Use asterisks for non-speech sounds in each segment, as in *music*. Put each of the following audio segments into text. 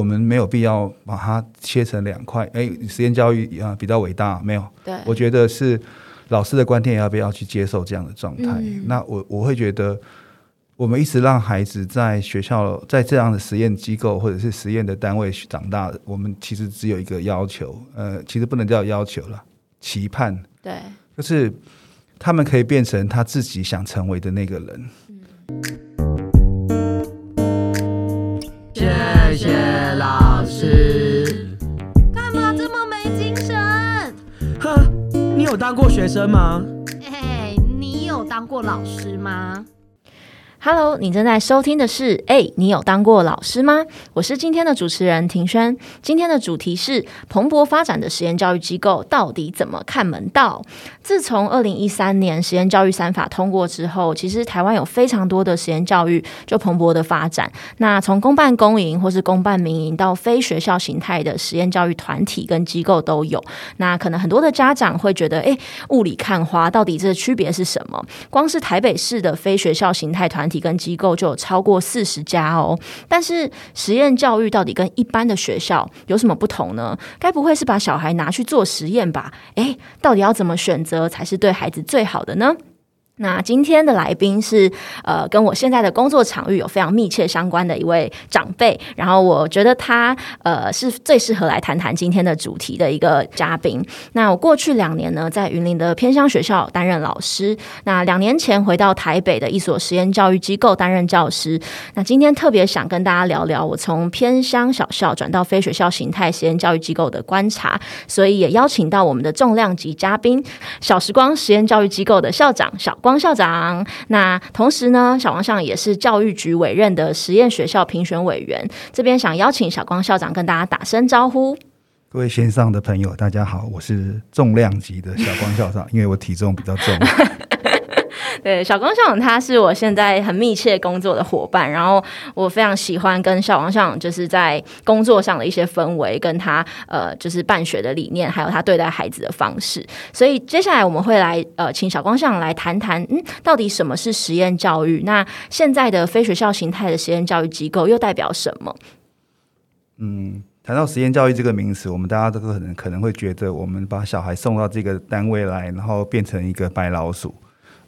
我们没有必要把它切成两块。哎，实验教育啊比较伟大，没有。对，我觉得是老师的观点要不要去接受这样的状态？那我我会觉得，我们一直让孩子在学校在这样的实验机构或者是实验的单位长大，我们其实只有一个要求，呃，其实不能叫要求了，期盼。对，就是他们可以变成他自己想成为的那个人。谢谢老有当过学生吗？哎，你有当过老师吗？Hello，你正在收听的是哎，你有当过老师吗？我是今天的主持人庭轩。今天的主题是蓬勃发展的实验教育机构到底怎么看门道？自从二零一三年实验教育三法通过之后，其实台湾有非常多的实验教育就蓬勃的发展。那从公办公营或是公办民营到非学校形态的实验教育团体跟机构都有。那可能很多的家长会觉得，哎，雾里看花，到底这区别是什么？光是台北市的非学校形态团体跟机构就有超过四十家哦，但是实验教育到底跟一般的学校有什么不同呢？该不会是把小孩拿去做实验吧？诶，到底要怎么选择才是对孩子最好的呢？那今天的来宾是呃，跟我现在的工作场域有非常密切相关的一位长辈，然后我觉得他呃是最适合来谈谈今天的主题的一个嘉宾。那我过去两年呢，在云林的偏乡学校担任老师，那两年前回到台北的一所实验教育机构担任教师。那今天特别想跟大家聊聊我从偏乡小校转到非学校形态实验教育机构的观察，所以也邀请到我们的重量级嘉宾——小时光实验教育机构的校长小光。王校长，那同时呢，小王校也是教育局委任的实验学校评选委员。这边想邀请小光校长跟大家打声招呼。各位线上的朋友，大家好，我是重量级的小光校长，因为我体重比较重。*laughs* *laughs* 对，小光校长他是我现在很密切工作的伙伴，然后我非常喜欢跟小光校长就是在工作上的一些氛围，跟他呃就是办学的理念，还有他对待孩子的方式。所以接下来我们会来呃请小光校长来谈谈，嗯，到底什么是实验教育？那现在的非学校形态的实验教育机构又代表什么？嗯，谈到实验教育这个名词，我们大家都可能可能会觉得，我们把小孩送到这个单位来，然后变成一个白老鼠。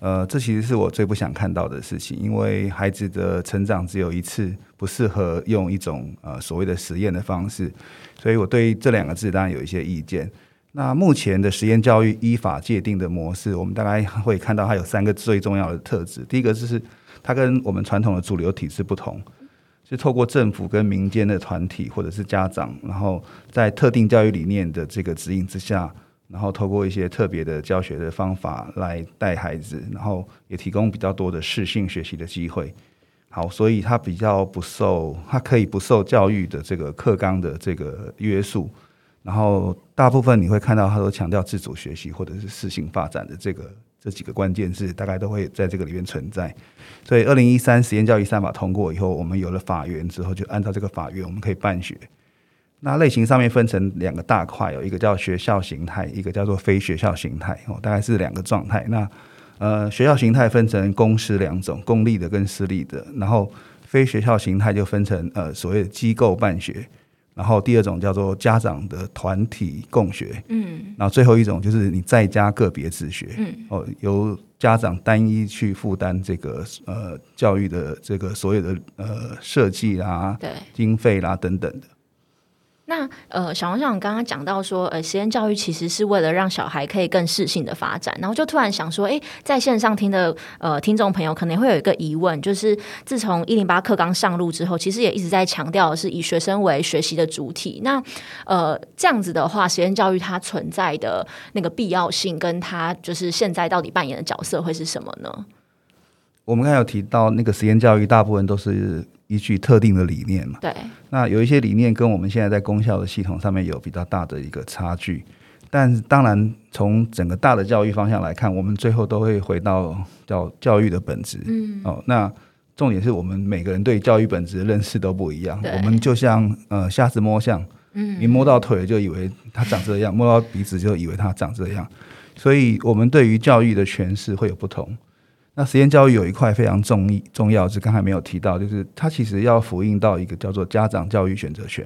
呃，这其实是我最不想看到的事情，因为孩子的成长只有一次，不适合用一种呃所谓的实验的方式，所以我对这两个字当然有一些意见。那目前的实验教育依法界定的模式，我们大概会看到它有三个最重要的特质。第一个就是它跟我们传统的主流体制不同，是透过政府跟民间的团体或者是家长，然后在特定教育理念的这个指引之下。然后透过一些特别的教学的方法来带孩子，然后也提供比较多的适性学习的机会。好，所以他比较不受，他可以不受教育的这个课纲的这个约束。然后大部分你会看到，他都强调自主学习或者是适性发展的这个这几个关键字，大概都会在这个里面存在。所以二零一三实验教育三法通过以后，我们有了法源之后，就按照这个法源，我们可以办学。那类型上面分成两个大块，有一个叫学校形态，一个叫做非学校形态，哦，大概是两个状态。那呃，学校形态分成公私两种，公立的跟私立的，然后非学校形态就分成呃所谓的机构办学，然后第二种叫做家长的团体共学，嗯，然后最后一种就是你在家个别自学，嗯，哦，由家长单一去负担这个呃教育的这个所有的呃设计啦、对经费啦等等的。那呃，小王校长刚刚讲到说，呃，实验教育其实是为了让小孩可以更适性的发展，然后就突然想说，哎，在线上听的呃听众朋友可能会有一个疑问，就是自从一零八课纲上路之后，其实也一直在强调是以学生为学习的主体。那呃，这样子的话，实验教育它存在的那个必要性，跟它就是现在到底扮演的角色会是什么呢？我们刚才有提到，那个实验教育大部分都是。依据特定的理念嘛，对，那有一些理念跟我们现在在功效的系统上面有比较大的一个差距，但当然从整个大的教育方向来看，我们最后都会回到叫教育的本质。嗯，哦，那重点是我们每个人对教育本质的认识都不一样。我们就像呃瞎子摸象，嗯，你摸到腿就以为它长这样，摸到鼻子就以为它长这样，所以我们对于教育的诠释会有不同。那实验教育有一块非常重意重要，是刚才没有提到，就是它其实要复印到一个叫做家长教育选择权。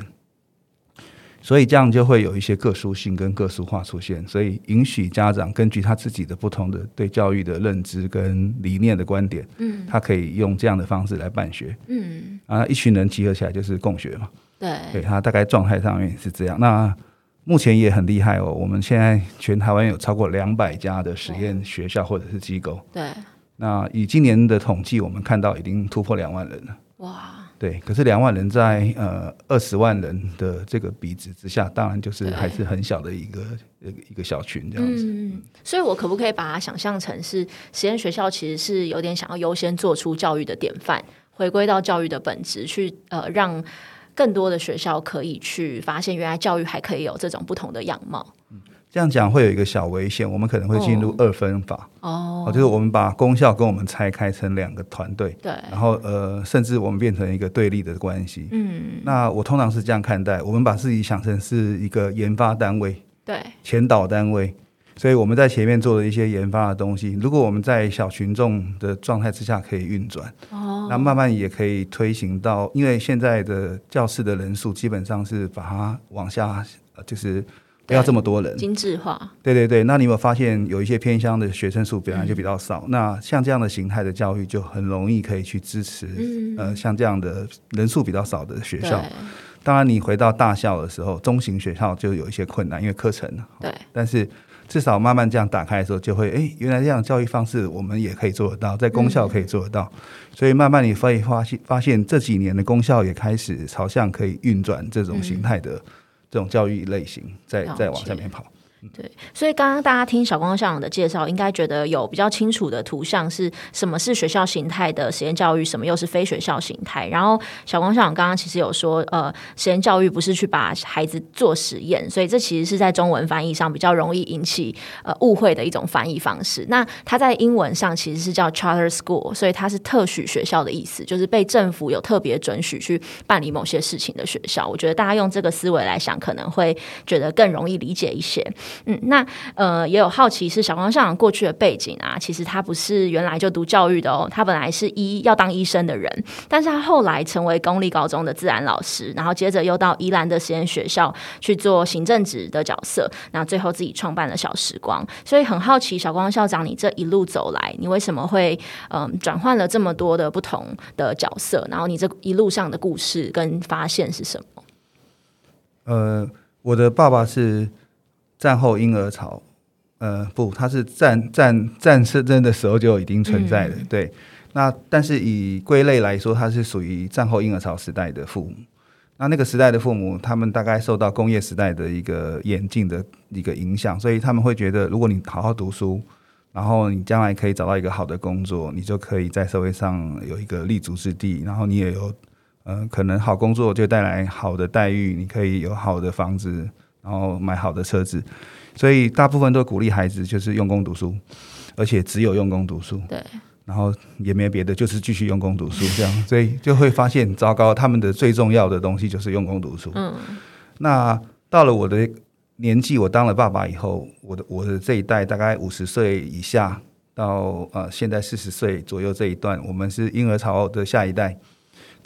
所以这样就会有一些个殊性跟个殊化出现，所以允许家长根据他自己的不同的对教育的认知跟理念的观点，嗯，他可以用这样的方式来办学，嗯，啊，一群人集合起来就是共学嘛，对，对他大概状态上面是这样。那目前也很厉害哦，我们现在全台湾有超过两百家的实验学校或者是机构，对，那以今年的统计，我们看到已经突破两万人了，哇。对，可是两万人在呃二十万人的这个比值之下，当然就是还是很小的一个一个一个小群这样子。嗯，所以我可不可以把它想象成是实验学校，其实是有点想要优先做出教育的典范，回归到教育的本质，去呃让更多的学校可以去发现，原来教育还可以有这种不同的样貌。这样讲会有一个小危险，我们可能会进入二分法。哦，就是我们把功效跟我们拆开成两个团队，对，然后呃，甚至我们变成一个对立的关系。嗯，那我通常是这样看待，我们把自己想成是一个研发单位，对，前导单位，所以我们在前面做的一些研发的东西，如果我们在小群众的状态之下可以运转，哦，那慢慢也可以推行到，因为现在的教室的人数基本上是把它往下，就是。不要这么多人，精致化。对对对，那你有没有发现有一些偏乡的学生数本来就比较少？那像这样的形态的教育就很容易可以去支持，呃，像这样的人数比较少的学校。当然，你回到大校的时候，中型学校就有一些困难，因为课程。对。但是至少慢慢这样打开的时候，就会哎，原来这样教育方式我们也可以做得到，在公校可以做得到。所以慢慢你会发现，发现这几年的公校也开始朝向可以运转这种形态的。这种教育类型在在往下面跑。对，所以刚刚大家听小光校长的介绍，应该觉得有比较清楚的图像是什么是学校形态的实验教育，什么又是非学校形态。然后小光校长刚刚其实有说，呃，实验教育不是去把孩子做实验，所以这其实是在中文翻译上比较容易引起呃误会的一种翻译方式。那它在英文上其实是叫 charter school，所以它是特许学校的意思，就是被政府有特别准许去办理某些事情的学校。我觉得大家用这个思维来想，可能会觉得更容易理解一些。嗯，那呃也有好奇是小光校长过去的背景啊，其实他不是原来就读教育的哦，他本来是医要当医生的人，但是他后来成为公立高中的自然老师，然后接着又到宜兰的实验学校去做行政职的角色，那最后自己创办了小时光，所以很好奇小光校长，你这一路走来，你为什么会嗯转换了这么多的不同的角色，然后你这一路上的故事跟发现是什么？呃，我的爸爸是。战后婴儿潮，呃，不，它是战战战争的时候就已经存在的，对。那但是以归类来说，它是属于战后婴儿潮时代的父母。那那个时代的父母，他们大概受到工业时代的一个演进的一个影响，所以他们会觉得，如果你好好读书，然后你将来可以找到一个好的工作，你就可以在社会上有一个立足之地，然后你也有，呃，可能好工作就带来好的待遇，你可以有好的房子。然后买好的车子，所以大部分都鼓励孩子就是用功读书，而且只有用功读书。对，然后也没别的，就是继续用功读书这样，*laughs* 所以就会发现糟糕，他们的最重要的东西就是用功读书。嗯，那到了我的年纪，我当了爸爸以后，我的我的这一代大概五十岁以下到呃现在四十岁左右这一段，我们是婴儿潮的下一代。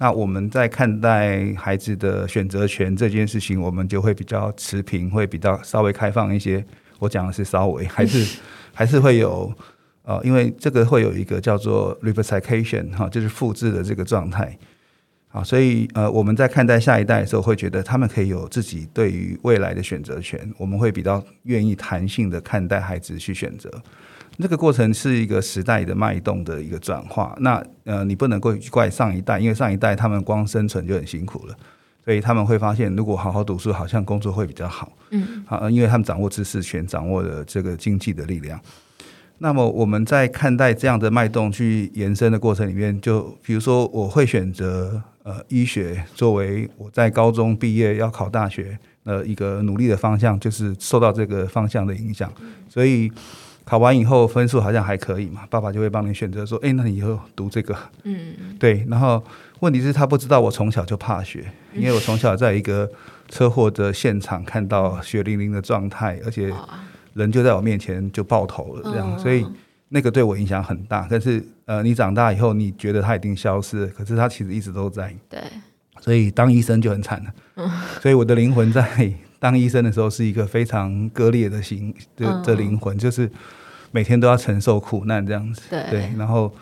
那我们在看待孩子的选择权这件事情，我们就会比较持平，会比较稍微开放一些。我讲的是稍微，还是 *laughs* 还是会有呃，因为这个会有一个叫做 replication 哈，就是复制的这个状态。好，所以呃，我们在看待下一代的时候，会觉得他们可以有自己对于未来的选择权。我们会比较愿意弹性的看待孩子去选择。那个过程是一个时代的脉动的一个转化。那呃，你不能够怪上一代，因为上一代他们光生存就很辛苦了，所以他们会发现，如果好好读书，好像工作会比较好。嗯，好，因为他们掌握知识权，掌握了这个经济的力量。那么我们在看待这样的脉动去延伸的过程里面，就比如说，我会选择呃医学作为我在高中毕业要考大学呃一个努力的方向，就是受到这个方向的影响，所以。考完以后分数好像还可以嘛，爸爸就会帮你选择说，哎，那你以后读这个，嗯，对。然后问题是，他不知道我从小就怕血，因为我从小在一个车祸的现场看到血淋淋的状态，而且人就在我面前就爆头了，这样。所以那个对我影响很大。但是呃，你长大以后，你觉得它已经消失了，可是它其实一直都在。对，所以当医生就很惨了。*laughs* 所以我的灵魂在当医生的时候是一个非常割裂的心的嗯的灵魂，就是每天都要承受苦难这样子。对对，然后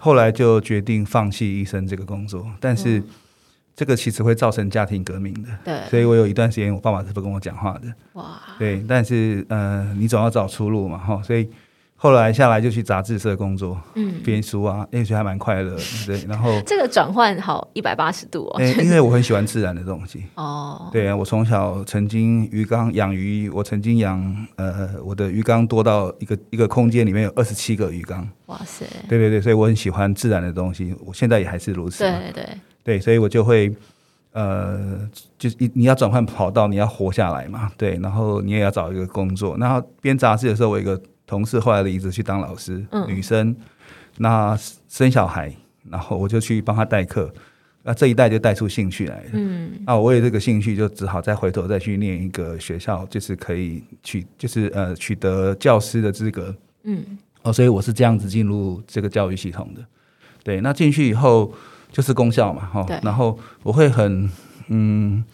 后来就决定放弃医生这个工作，但是这个其实会造成家庭革命的。对，所以我有一段时间，我爸爸是不跟我讲话的。哇，对，但是呃，你总要找出路嘛，哈，所以后来下来就去杂志社工作，嗯，编书啊，也许还蛮快乐的，*laughs* 对。然后，这个转换好一百八十度哦。诶、因为我很喜欢自然的东西，*laughs* 哦，对啊，我从小曾经鱼缸养鱼，我曾经养呃，我的鱼缸多到一个一个空间里面有二十七个鱼缸，哇塞，对对对，所以我很喜欢自然的东西，我现在也还是如此嘛，对对，对，所以我就会呃，就是你你要转换跑道，你要活下来嘛，对，然后你也要找一个工作。然后编杂志的时候，我有一个同事后来离职去当老师，嗯女生，那生小孩，然后我就去帮她代课，那这一代就带出兴趣来了。嗯，那我为了这个兴趣，就只好再回头再去念一个学校，就是可以取，就是呃取得教师的资格。嗯，哦，所以我是这样子进入这个教育系统的。对，那进去以后就是功效嘛，哈、对然后我会很嗯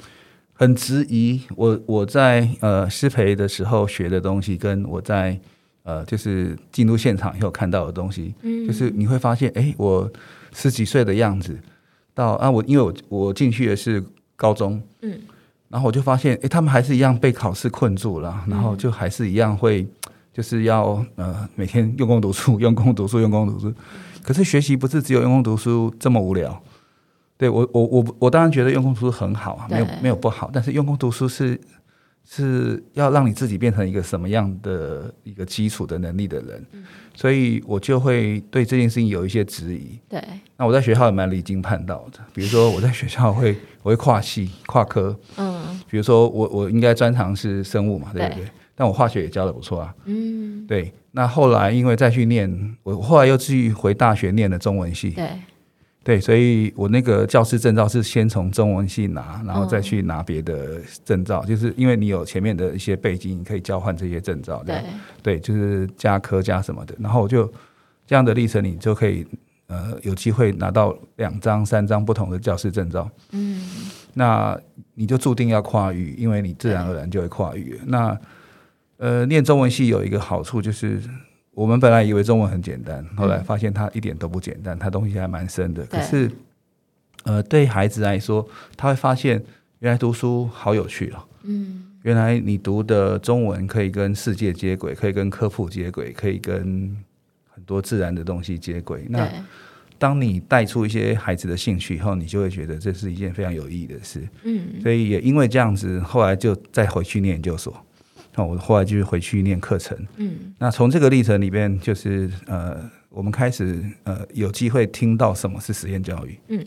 很质疑我我在呃师培的时候学的东西，跟我在呃就是进入现场以后看到的东西，嗯就是你会发现，哎，我十几岁的样子，到啊我因为我我进去的是高中，嗯，然后我就发现，哎，他们还是一样被考试困住了，然后就还是一样会。就是要呃每天用功读书，用功读书，用功读书。可是学习不是只有用功读书这么无聊。对我我我我当然觉得用功读书很好啊，没有没有不好，但是用功读书是是要让你自己变成一个什么样的一个基础的能力的人，所以我就会对这件事情有一些质疑。对，那我在学校也蛮离经叛道的，比如说我在学校会 *laughs* 我会跨系跨科，嗯。比如说我我应该专长是生物嘛，对。不对？对？但我化学也教的不错啊，嗯，对，那后来因为再去念，我后来又去回大学念了中文系，对，对，所以我那个教师证照是先从中文系拿，然后再嗯。去拿别的证照，就是因为你有前面的一些背景，你可以交换这些证照，对，对，就是加科加什么的，然后我就这样的历程，你就可以呃有机会拿到两张、三张不同的教师证照，嗯，那你就注定要跨域，因为你自然而然就会跨域。那呃，念中文系有一个好处就是，我们本来以为中文很简单，后来发现它一点都不简单，它东西还蛮深的。可是，呃，对孩子来说，他会发现原来读书好有趣哦。嗯，原来你读的中文可以跟世界接轨，可以跟科普接轨，可以跟很多自然的东西接轨。那，当你带出一些孩子的兴趣以后，你就会觉得这是一件非常有意义的事。嗯，所以也因为这样子，后来就再回去念研究所。那我后来就是回去念课程。嗯，那从这个历程里边，就是呃，我们开始呃有机会听到什么是实验教育。嗯，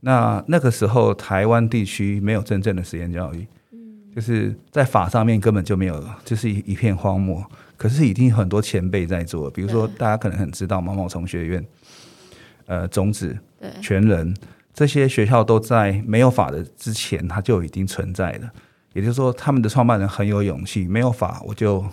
那那个时候台湾地区没有真正的实验教育。嗯，就是在法上面根本就没有，就是一一片荒漠。可是已经有很多前辈在做，比如说大家可能很知道毛毛虫学院，呃，种子、对，全人这些学校都在没有法的之前，它就已经存在了。也就是说，他们的创办人很有勇气，没有法我就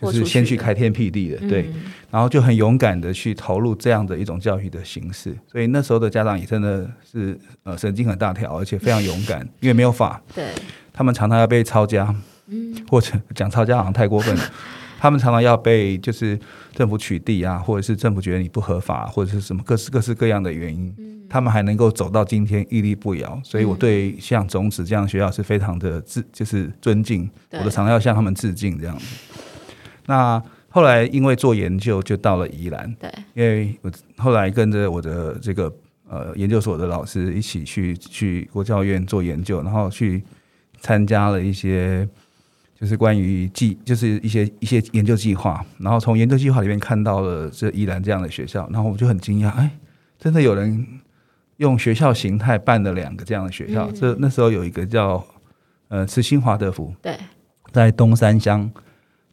就是先去开天辟地的，对，嗯然后就很勇敢的去投入这样的一种教育的形式。所以那时候的家长也真的是呃神经很大条，而且非常勇敢，*laughs* 因为没有法，对，他们常常要被抄家，嗯，或者讲抄家好像太过分。了。*laughs* 他们常常要被就是政府取缔啊，或者是政府觉得你不合法，或者是什么各式各式各样的原因，他们还能够走到今天屹立不摇。所以我对像种子这样的学校是非常的致，就是尊敬，我都常常要向他们致敬这样子。那后来因为做研究，就到了宜兰，对，因为我后来跟着我的这个呃研究所的老师一起去去国教院做研究，然后去参加了一些就是关于计，就是一些一些研究计划，然后从研究计划里面看到了这宜兰这样的学校，然后我就很惊讶，哎，真的有人用学校形态办了两个这样的学校，嗯。这那时候有一个叫呃慈心华德福，对，在东山乡，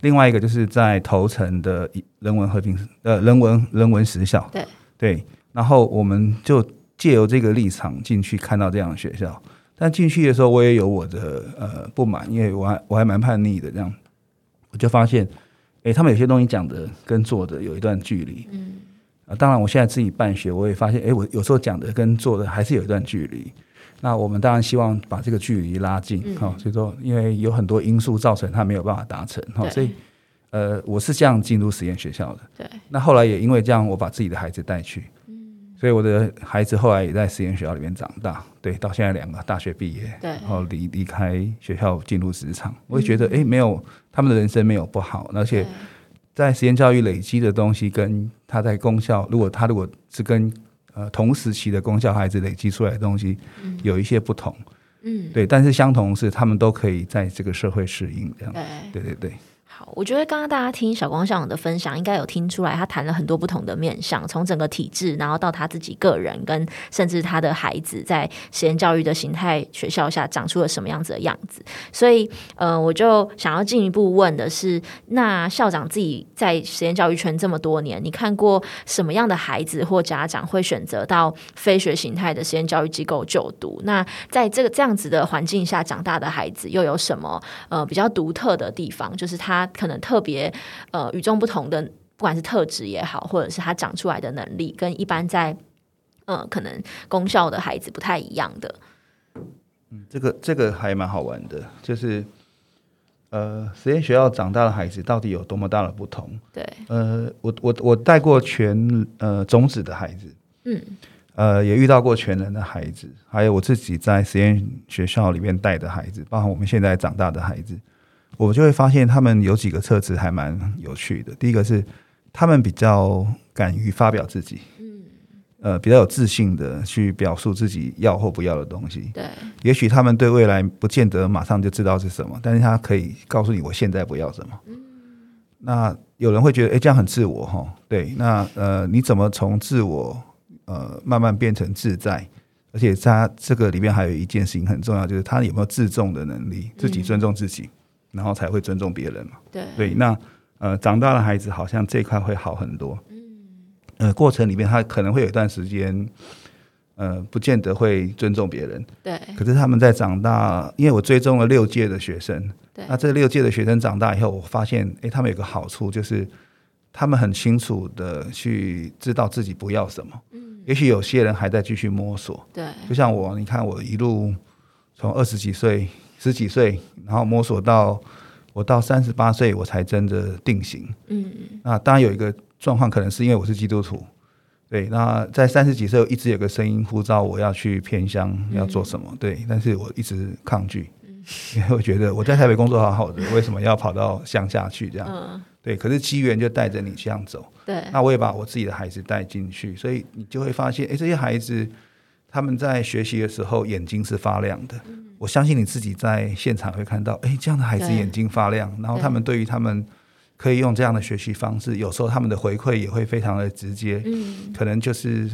另外一个就是在头城的人文和平呃人文人文实校，对。对，然后我们就借由这个立场进去看到这样的学校，但进去的时候我也有我的呃不满，因为我还我还蛮叛逆的这样，我就发现诶，他们有些东西讲的跟做的有一段距离。嗯，啊，当然我现在自己办学，我也发现，哎，我有时候讲的跟做的还是有一段距离。那我们当然希望把这个距离拉近，哈、所以说，因为有很多因素造成他没有办法达成，哈、对所以，呃，我是这样进入实验学校的。对，那后来也因为这样，我把自己的孩子带去，嗯。所以我的孩子后来也在实验学校里面长大，对，到现在两个大学毕业，对然后离离开学校进入职场，我也觉得，哎、没有他们的人生没有不好，而且在实验教育累积的东西，跟他在功效，如果他如果是跟呃同时期的功效孩子累积出来的东西，有一些不同，嗯，对，但是相同是他们都可以在这个社会适应，这样，对。对对对。好，我觉得刚刚大家听小光校长的分享，应该有听出来，他谈了很多不同的面向，从整个体制，然后到他自己个人，跟甚至他的孩子在实验教育的形态学校下长出了什么样子的样子。所以，呃，我就想要进一步问的是，那校长自己在实验教育圈这么多年，你看过什么样的孩子或家长会选择到非学形态的实验教育机构就读？那在这个这样子的环境下长大的孩子，又有什么呃比较独特的地方？就是他可能特别呃与众不同的，不管是特质也好，或者是他长出来的能力，跟一般在呃可能公校的孩子不太一样的。嗯这个这个还蛮好玩的，就是呃，实验学校长大的孩子到底有多么大的不同？对，呃，我我我带过全呃种子的孩子，嗯，呃，也遇到过全人的孩子，还有我自己在实验学校里面带的孩子，包括我们现在长大的孩子，我就会发现他们有几个特质还蛮有趣的。第一个是他们比较敢于发表自己，嗯，呃，比较有自信的去表述自己要或不要的东西。对，也许他们对未来不见得马上就知道是什么，但是他可以告诉你我现在不要什么。那有人会觉得，哎、这样很自我哈？对，那呃，你怎么从自我呃慢慢变成自在？而且他这个里面还有一件事情很重要，就是他有没有自重的能力，自己尊重自己，然后才会尊重别人嘛。对，对，那呃，长大的孩子好像这一块会好很多。呃，过程里面他可能会有一段时间，呃，不见得会尊重别人。对，可是他们在长大，因为我追踪了六届的学生，对那这六届的学生长大以后，我发现，哎，他们有个好处就是，他们很清楚的去知道自己不要什么。嗯，也许有些人还在继续摸索，对，就像我，你看我一路从二十几岁、十几岁，然后摸索到我到三十八岁，我才真的定型。嗯，那当然有一个状况，可能是因为我是基督徒，对。那在三十几岁，一直有个声音呼召我要去偏乡，要做什么？对，但是我一直抗拒，因为我觉得我在台北工作好好的，为什么要跑到乡下去？这样，嗯，对。可是机缘就带着你这样走，对，那我也把我自己的孩子带进去，所以你就会发现，哎，这些孩子他们在学习的时候眼睛是发亮的。我相信你自己在现场会看到，哎，这样的孩子眼睛发亮，然后他们对。于他们可以用这样的学习方式，有时候他们的回馈也会非常的直接，嗯，可能就是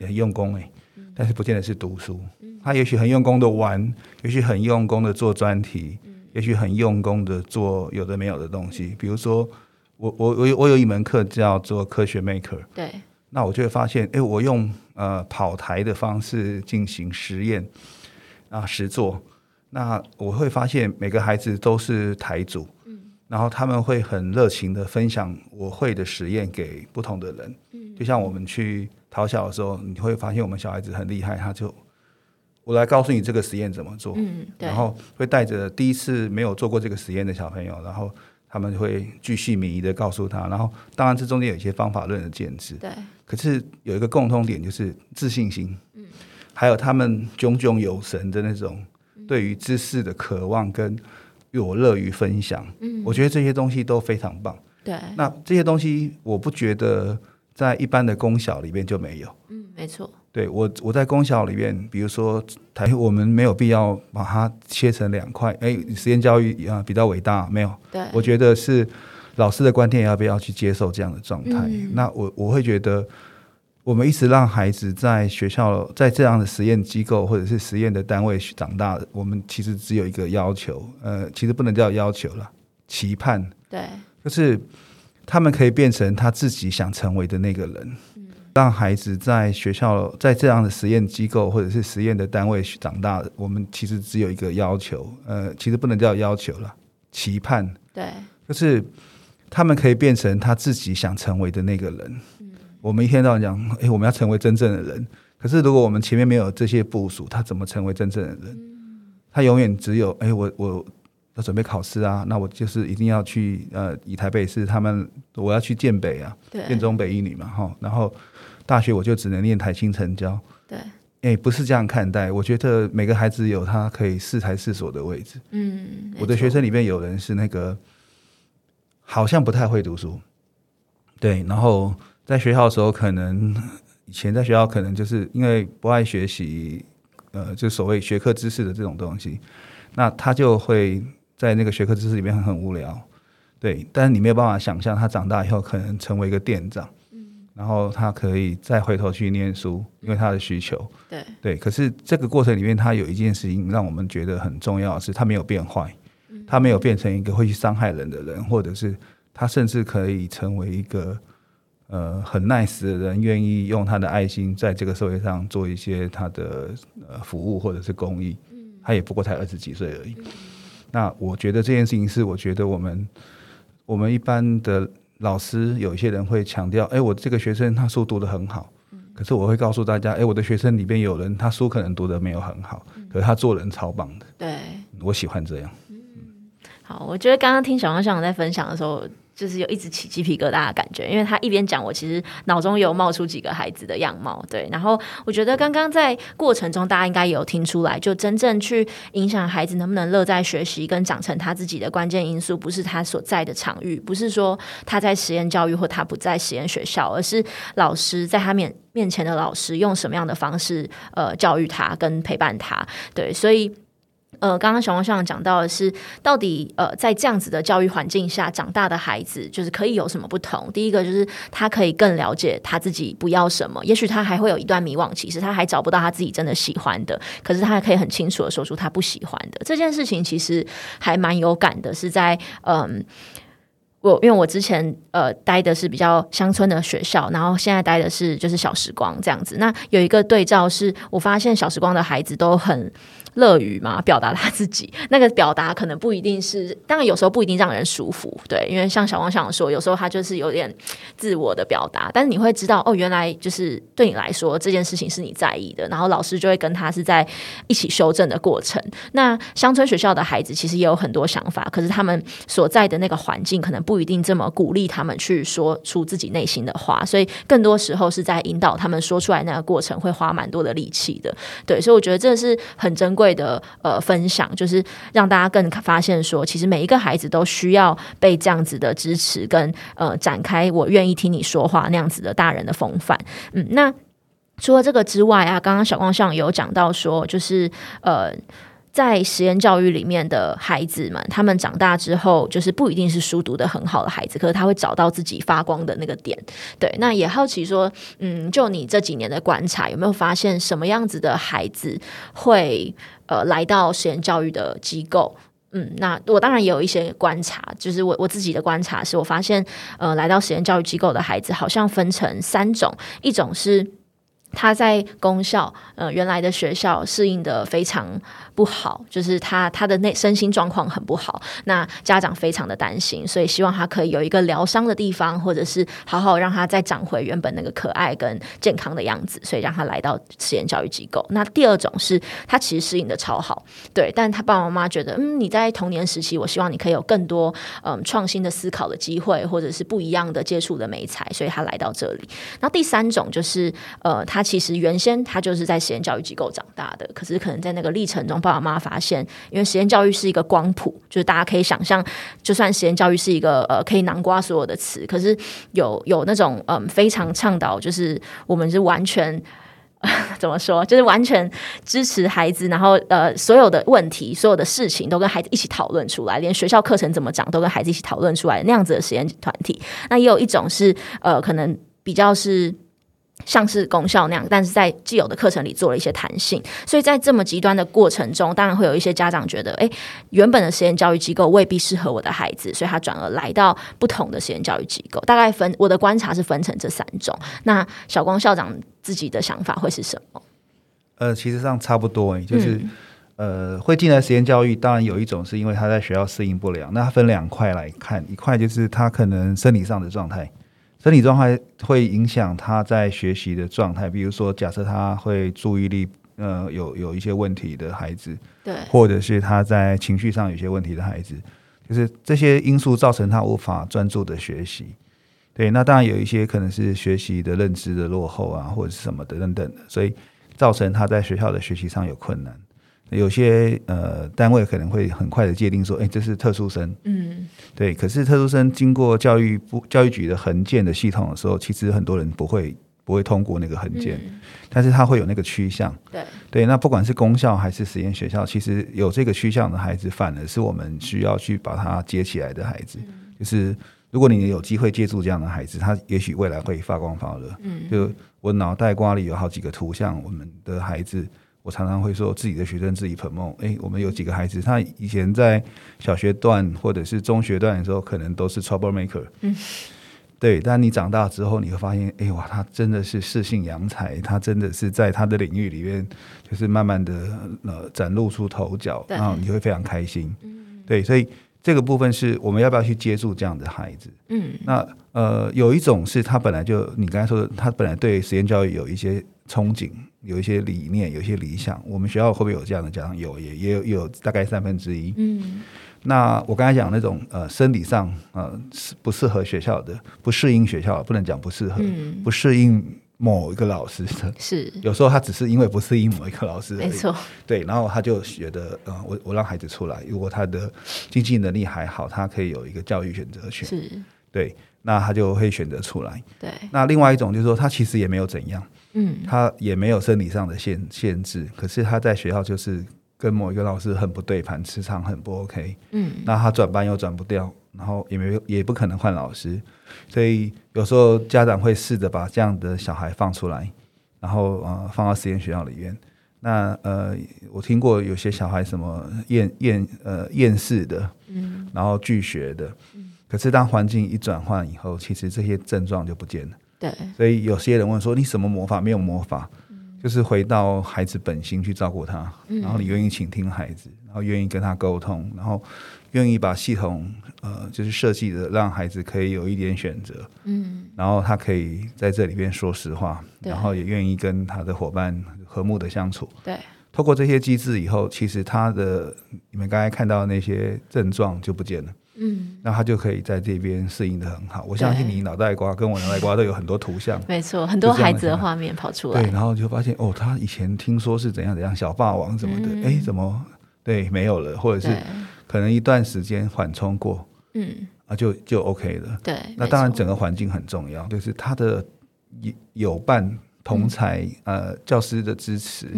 很用功哎，但是不见得是读书。他也许很用功的玩，也许很用功的做专题，也许很用功的做有的没有的东西。比如说，我我我有我有一门课叫做科学 Maker，对，那我就会发现，哎，我用呃跑台的方式进行实验啊实做，那我会发现每个孩子都是台主，嗯。然后他们会很热情的分享我会的实验给不同的人，就像我们去讨小的时候，你会发现我们小孩子很厉害，他就我来告诉你这个实验怎么做，嗯，对。然，后会带着第一次没有做过这个实验的小朋友，然后他们会巨细靡遗的告诉他，然后当然这中间有一些方法论的建制，对，可是有一个共通点就是自信心，嗯，还有他们炯炯有神的那种对于知识的渴望跟我乐于分享，嗯，我觉得这些东西都非常棒。对，那这些东西我不觉得在一般的公小里面就没有。嗯，没错，对我，我在公小里面，比如说台，我们没有必要把它切成两块。哎，实验教育啊比较伟大，没有。对，我觉得是老师的观念要不要去接受这样的状态。嗯。那我我会觉得，我们一直让孩子在学校在这样的实验机构或者是实验的单位长大，我们其实只有一个要求，呃，其实不能叫要求了，期盼。对，就是他们可以变成他自己想成为的那个人。让孩子在学校在这样的实验机构或者是实验的单位长大，我们其实只有一个要求，呃，其实不能叫要求了，期盼。对，就是他们可以变成他自己想成为的那个人。我们一天到晚讲，哎，我们要成为真正的人。可是如果我们前面没有这些部署，他怎么成为真正的人？他永远只有，哎，我我要准备考试啊，那我就是一定要去呃，以台北市他们我要去建北啊，建中北一女嘛，哈，然后大学我就只能念台青成交。对，哎，不是这样看待。我觉得每个孩子有他可以适才适所的位置。嗯，我的学生里面有人是那个好像不太会读书，对，然后。在学校的时候，可能以前在学校可能就是因为不爱学习，呃，就所谓学科知识的这种东西，那他就会在那个学科知识里面很很无聊，对。但是你没有办法想象，他长大以后可能成为一个店长，嗯，然后他可以再回头去念书，因为他的需求，对对。可是这个过程里面，他有一件事情让我们觉得很重要的是，他没有变坏，他没有变成一个会去伤害人的人，或者是他甚至可以成为一个。呃，很 nice 的人愿意用他的爱心在这个社会上做一些他的呃服务或者是公益，他也不过才二十几岁而已。那我觉得这件事情是，我觉得我们我们一般的老师有一些人会强调，哎，我这个学生他书读得很好，可是我会告诉大家，哎，我的学生里边有人他书可能读得没有很好，可是他做人超棒的。对，我喜欢这样。好，我觉得刚刚听小王校长在分享的时候。就是有一直起鸡皮疙瘩的感觉，因为他一边讲，我其实脑中有冒出几个孩子的样貌，对。然后我觉得刚刚在过程中，大家应该有听出来，就真正去影响孩子能不能乐在学习跟长成他自己的关键因素，不是他所在的场域，不是说他在实验教育或他不在实验学校，而是老师在他面面前的老师用什么样的方式呃教育他跟陪伴他，对，所以。呃，刚刚小王校长讲到的是，到底呃，在这样子的教育环境下长大的孩子，就是可以有什么不同？第一个就是他可以更了解他自己不要什么，也许他还会有一段迷惘期，实他还找不到他自己真的喜欢的，可是他还可以很清楚的说出他不喜欢的这件事情，其实还蛮有感的。是在嗯，我因为我之前呃待的是比较乡村的学校，然后现在待的是就是小时光这样子。那有一个对照是，我发现小时光的孩子都很。乐于嘛，表达他自己，那个表达可能不一定是，当然有时候不一定让人舒服，对，因为像小王想说，有时候他就是有点自我的表达，但是你会知道，哦，原来就是对你来说这件事情是你在意的，然后老师就会跟他是在一起修正的过程。那乡村学校的孩子其实也有很多想法，可是他们所在的那个环境可能不一定这么鼓励他们去说出自己内心的话，所以更多时候是在引导他们说出来那个过程会花蛮多的力气的，对，所以我觉得这是很珍贵。的呃分享，就是让大家更发现说，其实每一个孩子都需要被这样子的支持，跟呃展开我愿意听你说话那样子的大人的风范。嗯，那除了这个之外啊，刚刚小光上有讲到说，就是呃。在实验教育里面的孩子们，他们长大之后，就是不一定是书读的很好的孩子，可是他会找到自己发光的那个点。对，那也好奇说，嗯，就你这几年的观察，有没有发现什么样子的孩子会呃来到实验教育的机构？嗯，那我当然也有一些观察，就是我我自己的观察是，我发现呃来到实验教育机构的孩子，好像分成三种，一种是他在公校呃原来的学校适应的非常。不好，就是他他的内身心状况很不好，那家长非常的担心，所以希望他可以有一个疗伤的地方，或者是好好让他再长回原本那个可爱跟健康的样子，所以让他来到实验教育机构。那第二种是他其实适应的超好，对，但他爸爸妈妈觉得，嗯，你在童年时期，我希望你可以有更多嗯创新的思考的机会，或者是不一样的接触的美才，所以他来到这里。那第三种就是呃，他其实原先他就是在实验教育机构长大的，可是可能在那个历程中。爸爸妈妈发现，因为实验教育是一个光谱，就是大家可以想象，就算实验教育是一个呃可以囊括所有的词，可是有有那种嗯非常倡导，就是我们是完全 *laughs* 怎么说，就是完全支持孩子，然后呃所有的问题、所有的事情都跟孩子一起讨论出来，连学校课程怎么讲都跟孩子一起讨论出来那样子的实验团体。那也有一种是呃可能比较是。像是功效那样，但是在既有的课程里做了一些弹性，所以在这么极端的过程中，当然会有一些家长觉得，诶，原本的实验教育机构未必适合我的孩子，所以他转而来到不同的实验教育机构。大概分我的观察是分成这三种。那小光校长自己的想法会是什么？呃，其实上差不多，就是呃，会进来实验教育，当然有一种是因为他在学校适应不良，那它分两块来看，一块就是他可能生理上的状态，生理状态会影响他在学习的状态，比如说假设他会注意力呃有有一些问题的孩子，对，或者是他在情绪上有些问题的孩子，就是这些因素造成他无法专注的学习。对，那当然有一些可能是学习的认知的落后啊，或者是什么的等等的，所以造成他在学校的学习上有困难。有些呃单位可能会很快的界定说，哎，这是特殊生，嗯，对。可是特殊生经过教育部教育局的横件的系统的时候，其实很多人不会不会通过那个横件，但是他会有那个趋向，对对。那不管是公校还是实验学校，其实有这个趋向的孩子，反而是我们需要去把他接起来的孩子。就是如果你有机会接触这样的孩子，他也许未来会发光发热。嗯，就我脑袋瓜里有好几个图像，我们的孩子。我常常会说自己的学生自己捧梦，哎，我们有几个孩子，他以前在小学段或者是中学段的时候，可能都是 trouble maker，嗯，对。但你长大之后，你会发现，哎哇，他真的是适性扬才，他真的是在他的领域里面，就是慢慢的呃展露出头角，然后你会非常开心，嗯，对。所以这个部分是我们要不要去接触这样的孩子？嗯，那呃，有一种是他本来就你刚才说的，他本来对实验教育有一些憧憬。有一些理念，有一些理想，我们学校会不会有这样的家长？有，也也有有大概三分之一。嗯，那我刚才讲那种呃生理上呃是不适合学校的，不适应学校，不能讲不适合，不适应某一个老师的。是，有时候他只是因为不适应某一个老师，没错。对，然后他就觉得，呃，我我让孩子出来，如果他的经济能力还好，他可以有一个教育选择权。是，对，那他就会选择出来。对，那另外一种就是说，他其实也没有怎样。嗯，他也没有生理上的限限制，可是他在学校就是跟某一个老师很不对盘，磁场很不 OK。嗯，那他转班又转不掉，然后也没有也不可能换老师，所以有时候家长会试着把这样的小孩放出来，然后呃放到实验学校里面。那呃，我听过有些小孩什么厌厌呃厌世的，嗯，然后拒学的，嗯，可是当环境一转换以后，其实这些症状就不见了。对，所以有些人问说：“你什么魔法？没有魔法，就是回到孩子本心去照顾他，然后你愿意倾听孩子，然后愿意跟他沟通，然后愿意把系统呃，就是设计的让孩子可以有一点选择，嗯，然后他可以在这里边说实话，然后也愿意跟他的伙伴和睦的相处。对，透过这些机制以后，其实他的你们刚才看到那些症状就不见了。”嗯，那他就可以在这边适应的很好。我相信你脑袋瓜跟我脑袋瓜都有很多图像，*laughs* 没错，很多孩子的画面跑出来。对，然后就发现哦，他以前听说是怎样怎样小霸王什么的，哎，怎么？对没有了，或者是可能一段时间缓冲过，嗯，啊，就就 OK 了。对，那当然整个环境很重要，就是他的有有伴同才呃教师的支持，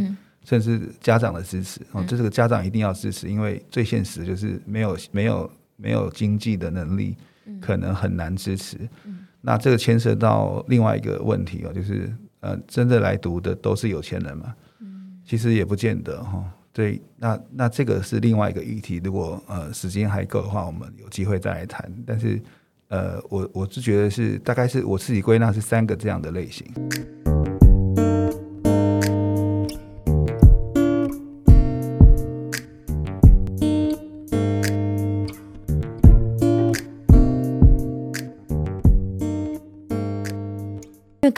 甚至家长的支持哦，这是个家长一定要支持，因为最现实就是没有没有。没有经济的能力，可能很难支持。那这个牵涉到另外一个问题哦，就是呃，真的来读的都是有钱人嘛？其实也不见得哈。对，那那这个是另外一个议题。如果呃时间还够的话，我们有机会再来谈。但是呃，我我是觉得是大概是我自己归纳是三个这样的类型。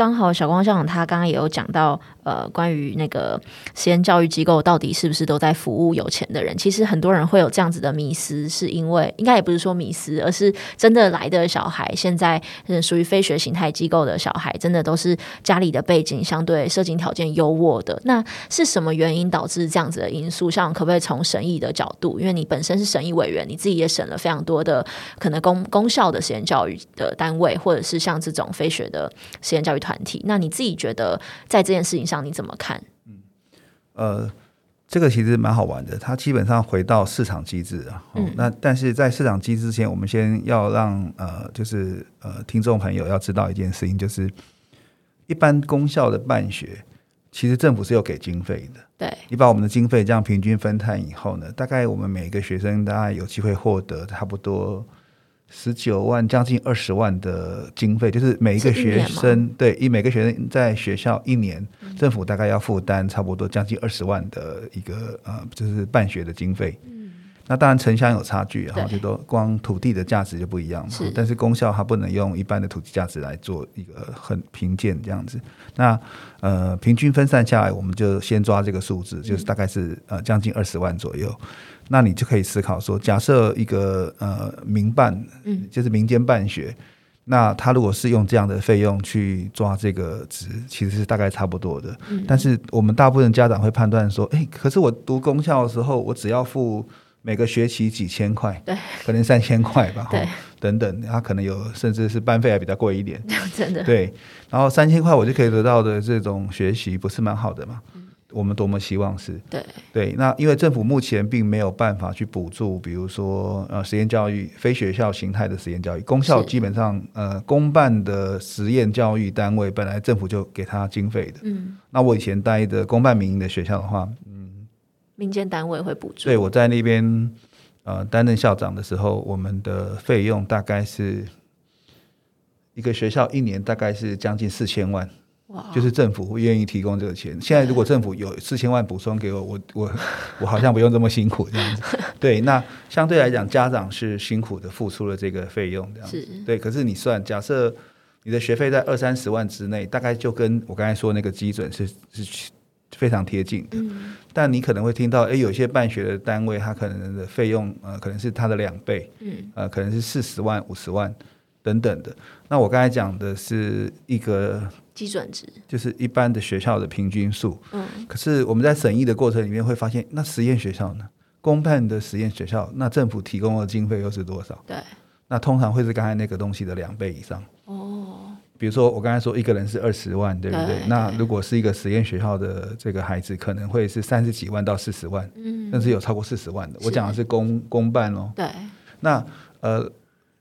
刚好小光校长他刚刚也有讲到，呃，关于那个实验教育机构到底是不是都在服务有钱的人？其实很多人会有这样子的迷思，是因为应该也不是说迷思，而是真的来的小孩，现在属于非学形态机构的小孩，真的都是家里的背景相对社经条件优渥的。那是什么原因导致这样子的因素？像可不可以从审议的角度？因为你本身是审议委员，你自己也审了非常多的可能公公校的实验教育的单位，或者是像这种非学的实验教育。团体，那你自己觉得在这件事情上你怎么看？嗯，呃，这个其实蛮好玩的。它基本上回到市场机制啊。嗯，那但是在市场机制之前，我们先要让呃，就是呃，听众朋友要知道一件事情，就是一般公校的办学，其实政府是有给经费的。对，你把我们的经费这样平均分摊以后呢，大概我们每个学生大概有机会获得差不多十九万将近二十万的经费，就是每一个学生对一每个学生在学校一年，政府大概要负担差不多将近二十万的一个呃，就是办学的经费。那当然城乡有差距，然后就都光土地的价值就不一样嘛是。但是功效它不能用一般的土地价值来做一个很评鉴这样子。那呃，平均分散下来，我们就先抓这个数字，就是大概是呃将近二十万左右。那你就可以思考说，假设一个呃民办，嗯，就是民间办学，那他如果是用这样的费用去抓这个值，其实是大概差不多的。嗯。但是我们大部分家长会判断说，哎，可是我读公校的时候，我只要付每个学期几千块，对，可能三千块吧，*laughs* 对。等等，他可能有甚至是班费还比较贵一点，*laughs* 真的，对，然后三千块我就可以得到的这种学习，不是蛮好的吗？我们多么希望是。对，对，那因为政府目前并没有办法去补助，比如说呃实验教育、非学校形态的实验教育，公校基本上呃公办的实验教育单位本来政府就给他经费的。嗯，那我以前待的公办民营的学校的话，嗯。民间单位会补助，对我在那边呃担任校长的时候，我们的费用大概是一个学校一年大概是将近四千万。哇，就是政府愿意提供这个钱。现在如果政府有四千万补充给我，我我我好像不用这么辛苦这样子。对，那相对来讲，家长是辛苦的付出了这个费用这样子。对，可是你算，假设你的学费在二三十万之内，大概就跟我刚才说那个基准是是非常贴近的。嗯但你可能会听到，哎，有一些办学的单位，它可能的费用呃可能是它的两倍，嗯，呃，可能是四十万、五十万等等的。那我刚才讲的是一个基准值，就是一般的学校的平均数。嗯，可是我们在审议的过程里面会发现，那实验学校呢？公办的实验学校，那政府提供的经费又是多少？对，那通常会是刚才那个东西的两倍以上。哦，比如说我刚才说一个人是二十万，对不对？对那如果是一个实验学校的这个孩子，可能会是三十几万到四十万，嗯，甚至有超过四十万的。我讲的是公公办哦。对，那呃，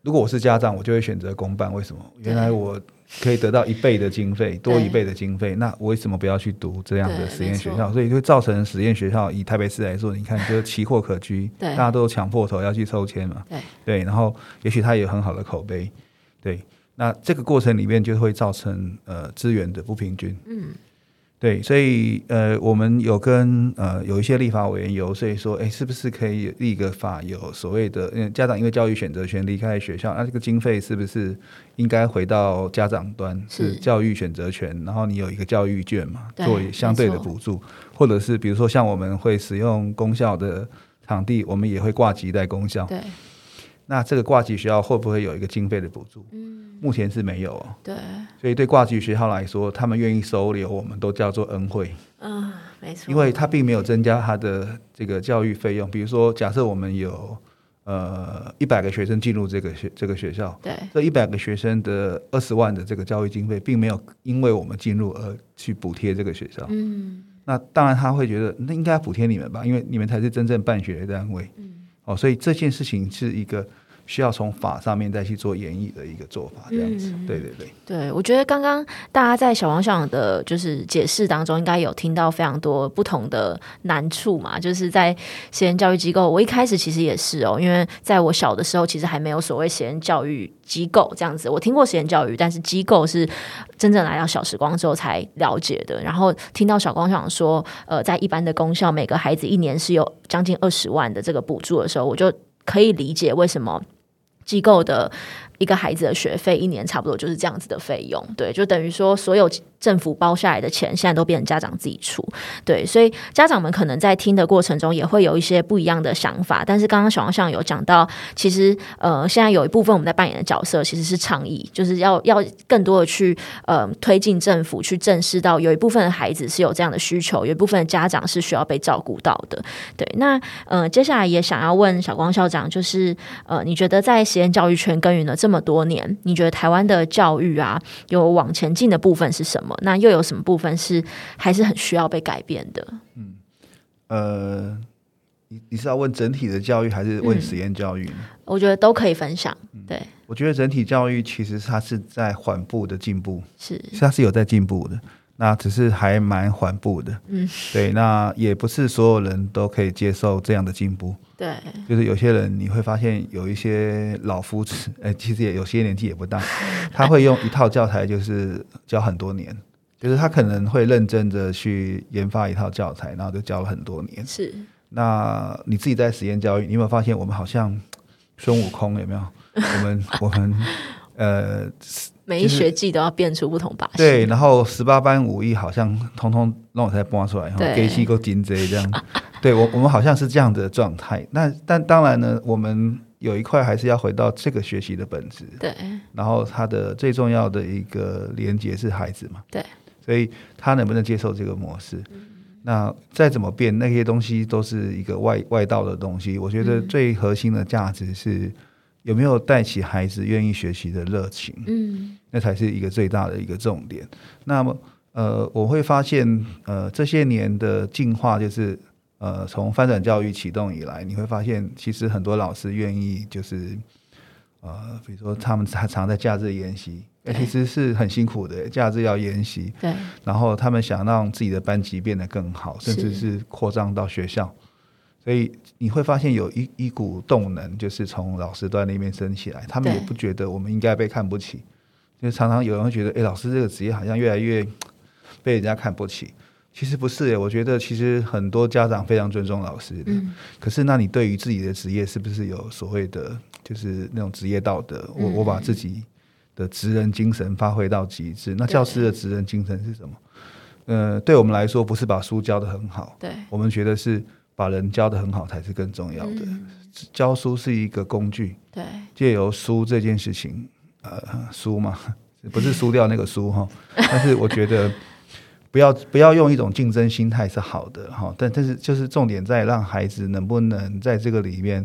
如果我是家长，我就会选择公办。为什么？原来我可以得到一倍的经费，多一倍的经费，那我为什么不要去读这样的实验学校？所以就会造成实验学校以台北市来说，你看就是奇货可居，大家都抢破头要去抽签嘛，对，对，然后也许它也有很好的口碑，对，那这个过程里面就会造成呃资源的不平均，嗯，对，所以呃，我们有跟呃有一些立法委员有，所以说，哎，是不是可以立个法，有所谓的，嗯家长因为教育选择权离开学校，那这个经费是不是应该回到家长端，是是。教育选择权，然后你有一个教育券嘛，做相对的补助，或者是比如说像我们会使用公校的场地，我们也会挂籍在公校，对，那这个挂级学校会不会有一个经费的补助？嗯，目前是没有哦，对，所以对挂级学校来说，他们愿意收留，我们都叫做恩惠。嗯，没错，因为他并没有增加他的这个教育费用。比如说，假设我们有呃一百个学生进入这个学这个学校，对，这一百个学生的二十万的这个教育经费，并没有因为我们进入而去补贴这个学校。嗯，那当然他会觉得，那应该补贴你们吧，因为你们才是真正办学的单位。嗯哦，所以这件事情是一个需要从法上面再去做演绎的一个做法，这样子。嗯对对对。对，我觉得刚刚大家在小王校长的就是解释当中，应该有听到非常多不同的难处嘛。就是在实验教育机构，我一开始其实也是哦，因为在我小的时候，其实还没有所谓实验教育机构这样子。我听过实验教育，但是机构是真正来到小时光之后才了解的。然后听到小光校长说，呃，在一般的公校，每个孩子一年是有将近二十万的这个补助的时候，我就可以理解为什么。机构的一个孩子的学费一年差不多就是这样子的费用，对，就等于说所有政府包下来的钱，现在都变成家长自己出，对，所以家长们可能在听的过程中也会有一些不一样的想法。但是刚刚小王上有讲到，其实呃，现在有一部分我们在扮演的角色其实是倡议，就是要要更多的去呃推进政府去正视到有一部分孩子是有这样的需求，有一部分家长是需要被照顾到的。对，那呃，接下来也想要问小光校长，就是呃，你觉得在实验教育圈耕耘了这么多年，你觉得台湾的教育啊，有往前进的部分是什么？那又有什么部分是还是很需要被改变的？嗯呃，你你是要问整体的教育，还是问嗯实验教育呢？我觉得都可以分享。对，我觉得整体教育其实它是在缓步的进步，是是它是有在进步的。那只是还蛮缓步的，嗯，对，那也不是所有人都可以接受这样的进步，对，就是有些人你会发现有一些老夫子，*laughs* 哎、其实也有些年纪也不大，他会用一套教材就是教很多年，就是他可能会认真的去研发一套教材，然后就教了很多年。是，那你自己在实验教育，你有没有发现我们好像孙悟空有没有？我们我们呃每一学季都要变出不同把戏。对，然后十八般武艺好像通通让我才播出来，然后对给戏够金贼这样。*laughs* 对我我们好像是这样的状态。那但当然呢，我们有一块还是要回到这个学习的本质，对然后它的最重要的一个连接是孩子嘛。对，所以他能不能接受这个模式？那再怎么变，那些东西都是一个外外道的东西。我觉得最核心的价值是有没有带起孩子愿意学习的热情。嗯那才是一个最大的一个重点。那么，呃，我会发现，呃，这些年的进化就是，呃，从翻转教育启动以来，你会发现，其实很多老师愿意就是，呃，比如说他们常常在假日研习，对其实是很辛苦的，假日要研习，对然后他们想让自己的班级变得更好，甚至是是扩张到学校。所以你会发现有一一股动能，就是从老师端那边升起来，他们也不觉得我们应该被看不起，就是常常有人会觉得，哎，老师这个职业好像越来越被人家看不起。其实不是耶，我觉得其实很多家长非常尊重老师的，嗯可是那你对于自己的职业是不是有所谓的，就是那种职业道德？我嗯我把自己的职人精神发挥到极致。那教师的职人精神是什么？呃，对我们来说，不是把书教的很好，对我们觉得是把人教的很好才是更重要的。嗯。教书是一个工具，对。借由书这件事情，呃，书嘛，不是输掉那个书哈，*laughs* 但是我觉得不要不要用一种竞争心态是好的哈，但但是就是重点在让孩子能不能在这个里面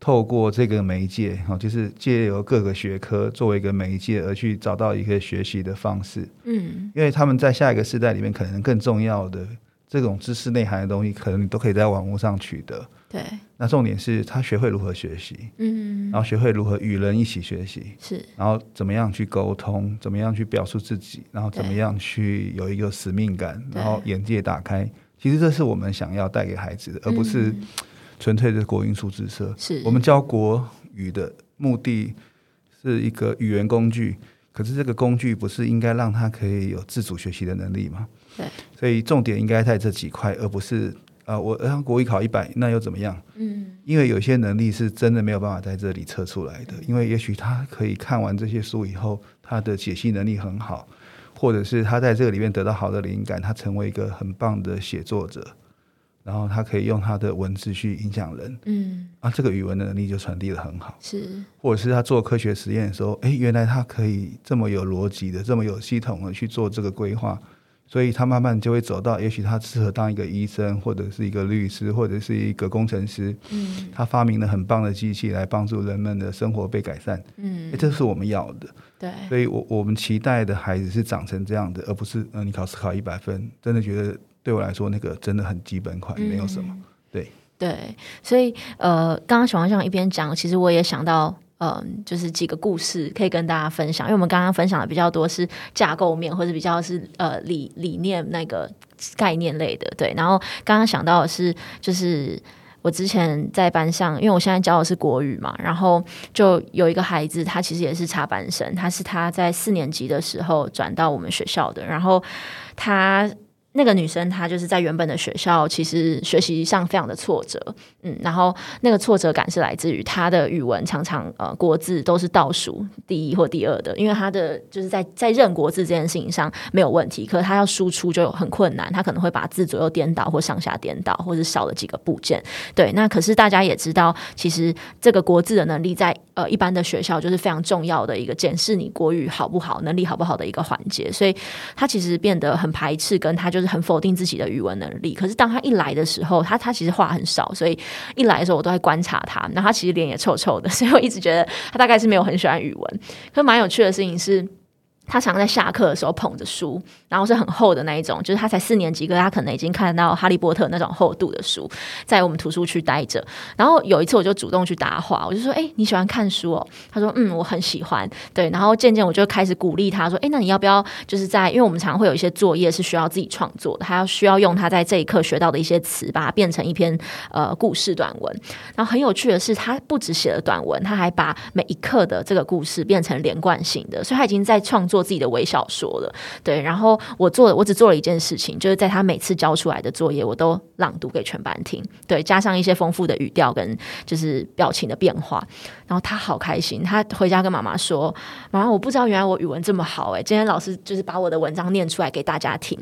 透过这个媒介哈，就是借由各个学科作为一个媒介而去找到一个学习的方式，嗯。因为他们在下一个时代里面可能更重要的这种知识内涵的东西，可能你都可以在网络上取得。对那重点是他学会如何学习，嗯然后学会如何与人一起学习，是然后怎么样去沟通，怎么样去表述自己，然后怎么样去有一个使命感，然后眼界打开。其实这是我们想要带给孩子的，而不是嗯纯粹的国音数字社。是我们教国语的目的是一个语言工具，可是这个工具不是应该让他可以有自主学习的能力吗？对，所以重点应该在这几块，而不是呃，我让国语考一百，那又怎么样？嗯。因为有些能力是真的没有办法在这里测出来的，因为也许他可以看完这些书以后，他的解析能力很好，或者是他在这个里面得到好的灵感，他成为一个很棒的写作者，然后他可以用他的文字去影响人，嗯。啊，这个语文的能力就传递的很好，是。或者是他做科学实验的时候，哎，原来他可以这么有逻辑的，这么有系统的去做这个规划。所以他慢慢就会走到，也许他适合当一个医生，或者是一个律师，或者是一个工程师。嗯他发明了很棒的机器来帮助人们的生活被改善，嗯诶这是我们要的。对所以我我们期待的孩子是长成这样的，而不是呃你考试考一百分，真的觉得对我来说那个真的很基本款，没有什么。对对，所以呃，刚刚小黄像一边讲，其实我也想到。嗯，就是几个故事可以跟大家分享，因为我们刚刚分享的比较多是架构面，或者比较是呃理理念那个概念类的，对。然后刚刚想到的是，就是我之前在班上，因为我现在教的是国语嘛，然后就有一个孩子，他其实也是插班生，他是他在四年级的时候转到我们学校的，然后他。那个女生她就是在原本的学校，其实学习上非常的挫折，嗯，然后那个挫折感是来自于她的语文常常呃国字都是倒数第一或第二的，因为她的就是在在认国字这件事情上没有问题，可是她要输出就很困难，她可能会把字左右颠倒或上下颠倒，或者少了几个部件。对，那可是大家也知道，其实这个国字的能力在呃一般的学校就是非常重要的一个检视你国语好不好、能力好不好的一个环节，所以她其实变得很排斥，跟她就是很否定自己的语文能力。可是当他一来的时候，他他其实话很少，所以一来的时候我都在观察他，那他其实脸也臭臭的，*laughs* 所以我一直觉得他大概是没有很喜欢语文。可蛮有趣的事情是。他常在下课的时候捧着书，然后是很厚的那一种，就是他才四年级，可他可能已经看到《哈利波特》那种厚度的书，在我们图书区待着。然后有一次，我就主动去搭话，我就说：“哎，你喜欢看书哦？”他说：“嗯，我很喜欢。”对，然后渐渐我就开始鼓励他说：“哎，那你要不要就是在，因为我们常常会有一些作业是需要自己创作的，还要需要用他在这一课学到的一些词，把它变成一篇呃故事短文。然后很有趣的是，他不止写了短文，他还把每一课的这个故事变成连贯性的，所以他已经在创作。”做自己的微小说了，对。然后我做，我只做了一件事情，就是在他每次交出来的作业，我都朗读给全班听，对，加上一些丰富的语调跟就是表情的变化。然后他好开心，他回家跟妈妈说：“妈妈，我不知道原来我语文这么好，诶，今天老师就是把我的文章念出来给大家听。”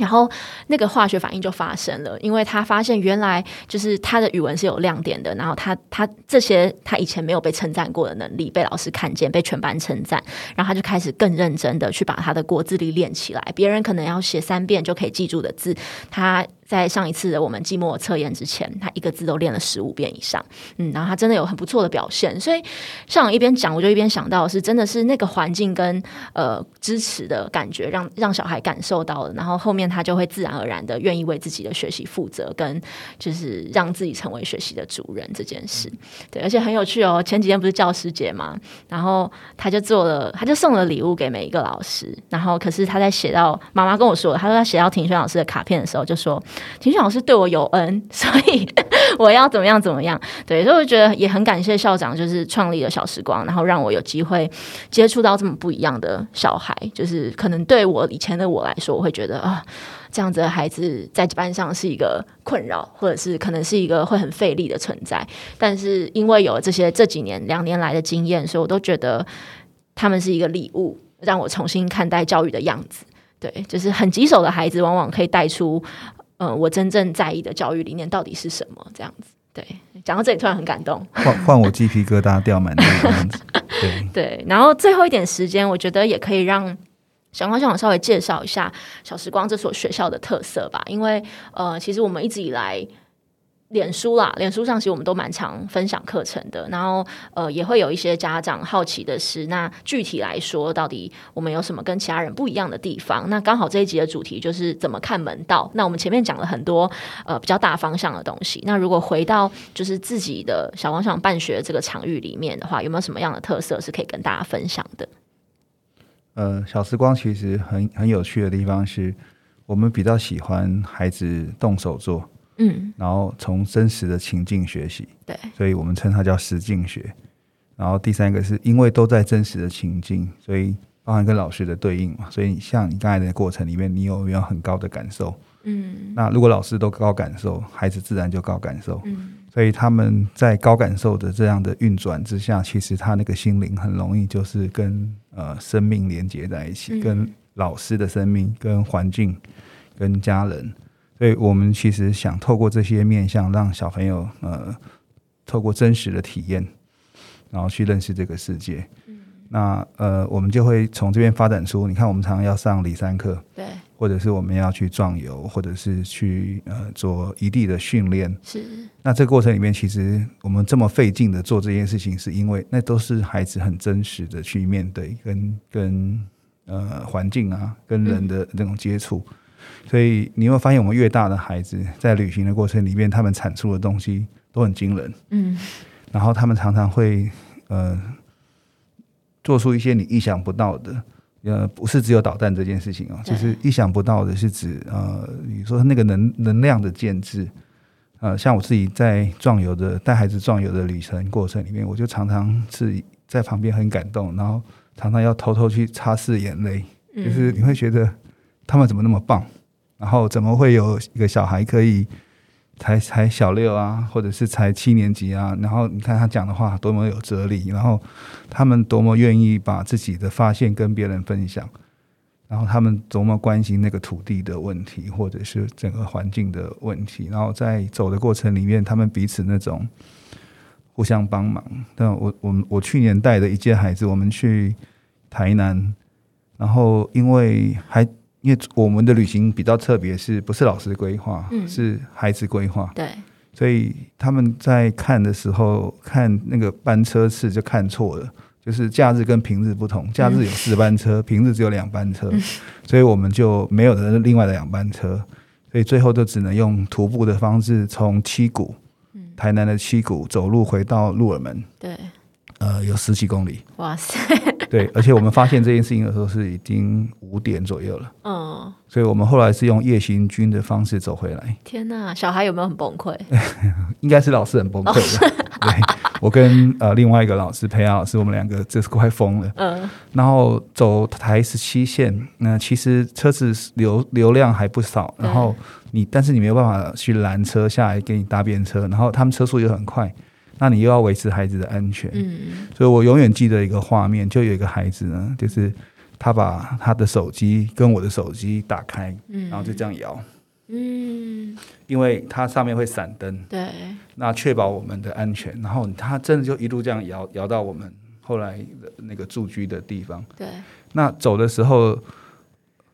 然后那个化学反应就发生了，因为他发现原来就是他的语文是有亮点的，然后他他这些他以前没有被称赞过的能力被老师看见，被全班称赞，然后他就开始更认真的去把他的国字力练起来。别人可能要写三遍就可以记住的字，他。在上一次的我们寂寞测验之前，他一个字都练了十五遍以上，嗯，然后他真的有很不错的表现。所以上一边讲，我就一边想到是真的是那个环境跟呃支持的感觉，让让小孩感受到了，然后后面他就会自然而然的愿意为自己的学习负责，跟就是让自己成为学习的主人这件事。对，而且很有趣哦。前几天不是教师节嘛，然后他就做了，他就送了礼物给每一个老师，然后可是他在写到妈妈跟我说，他说他写到庭轩老师的卡片的时候，就说。庭训老师对我有恩，*laughs* 所以 *laughs* 我要怎么样怎么样。对，所以我觉得也很感谢校长，就是创立了小时光，然后让我有机会接触到这么不一样的小孩。就是可能对我以前的我来说，我会觉得啊，这样子的孩子在班上是一个困扰，或者是可能是一个会很费力的存在。但是因为有这些这几年两年来的经验，所以我都觉得他们是一个礼物，让我重新看待教育的样子。对，就是很棘手的孩子，往往可以带出。嗯，我真正在意的教育理念到底是什么？这样子，对，讲到这里突然很感动，换 *laughs* 换我鸡皮疙瘩掉满地这样子，对对。然后最后一点时间，我觉得也可以让小光校长稍微介绍一下小时光这所学校的特色吧，因为呃，其实我们一直以来。脸书啦，脸书上其实我们都蛮常分享课程的，然后呃也会有一些家长好奇的是，那具体来说，到底我们有什么跟其他人不一样的地方？那刚好这一集的主题就是怎么看门道。那我们前面讲了很多呃比较大方向的东西，那如果回到就是自己的小王想办学这个场域里面的话，有没有什么样的特色是可以跟大家分享的？呃，小时光其实很很有趣的地方是，我们比较喜欢孩子动手做。嗯，然后从真实的情境学习，对，所以我们称它叫实境学。然后第三个是因为都在真实的情境，所以包含跟老师的对应嘛。所以像你刚才的过程里面，你有没有很高的感受？嗯，那如果老师都高感受，孩子自然就高感受。嗯，所以他们在高感受的这样的运转之下，其实他那个心灵很容易就是跟呃生命连接在一起，跟老师的生命、跟环境、跟家人。所以我们其实想透过这些面向，让小朋友呃，透过真实的体验，然后去认识这个世界。那呃，我们就会从这边发展出，你看，我们常常要上理三课，对，或者是我们要去壮游，或者是去呃做一地的训练。是。那这个过程里面，其实我们这么费劲的做这件事情，是因为那都是孩子很真实的去面对，跟跟呃环境啊，跟人的那种接触。所以你会发现，我们越大的孩子在旅行的过程里面，他们产出的东西都很惊人。嗯，然后他们常常会呃做出一些你意想不到的，呃，不是只有导弹这件事情哦，就是意想不到的，是指呃，你说那个能能量的建制。呃，像我自己在壮游的带孩子壮游的旅程过程里面，我就常常是在旁边很感动，然后常常要偷偷去擦拭眼泪，就是你会觉得他们怎么那么棒。然后怎么会有一个小孩可以才才小六啊，或者是才七年级啊？然后你看他讲的话多么有哲理，然后他们多么愿意把自己的发现跟别人分享，然后他们多么关心那个土地的问题，或者是整个环境的问题。然后在走的过程里面，他们彼此那种互相帮忙。但我我我去年带的一届孩子，我们去台南，然后因为还。因为我们的旅行比较特别，是不是老师规划？是孩子规划。对，所以他们在看的时候，看那个班车次就看错了，就是假日跟平日不同，假日有四班车，*laughs* 平日只有两班车，所以我们就没有了另外的两班车，所以最后就只能用徒步的方式从七谷，台南的七谷走路回到鹿耳门，对，呃，有十几公里，哇塞，对，而且我们发现这件事情的时候是已经五点左右了，嗯，所以我们后来是用夜行军的方式走回来。天哪，小孩有没有很崩溃？*laughs* 应该是老师很崩溃的。*laughs* 对，我跟呃另外一个老师培养老师，我们两个就是快疯了。嗯，然后走台十七线，那其实车子流流量还不少，然后你但是你没有办法去拦车下来给你搭便车，然后他们车速又很快，那你又要维持孩子的安全。嗯，所以我永远记得一个画面，就有一个孩子呢，就是他把他的手机跟我的手机打开，嗯然后就这样摇，嗯，因为它上面会闪灯。对，那确保我们的安全。然后他真的就一路这样摇摇到我们后来的那个住居的地方。对，那走的时候，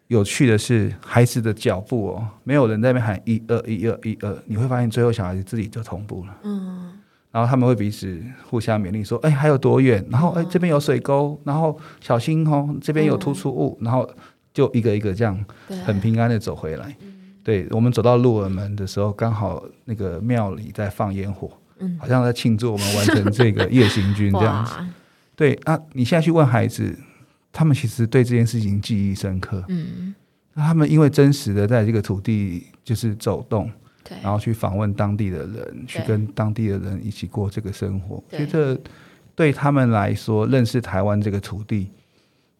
有趣的是孩子的脚步哦，没有人在那边喊一二一二一二，你会发现最后小孩子自己就同步了。嗯，然后他们会彼此互相勉励说：“哎，还有多远？然后哎，这边有水沟，然后小心哦，这边有突出物。然后就一个一个这样，很平安的走回来。对我们走到鹿耳门的时候，刚好那个庙里在放烟火，嗯好像在庆祝我们完成这个 *laughs* 夜行军这样子。对，那你现在去问孩子，他们其实对这件事情记忆深刻。嗯，那他们因为真实的在这个土地就是走动，对，然后去访问当地的人，去跟当地的人一起过这个生活，其实这对他们来说，认识台湾这个土地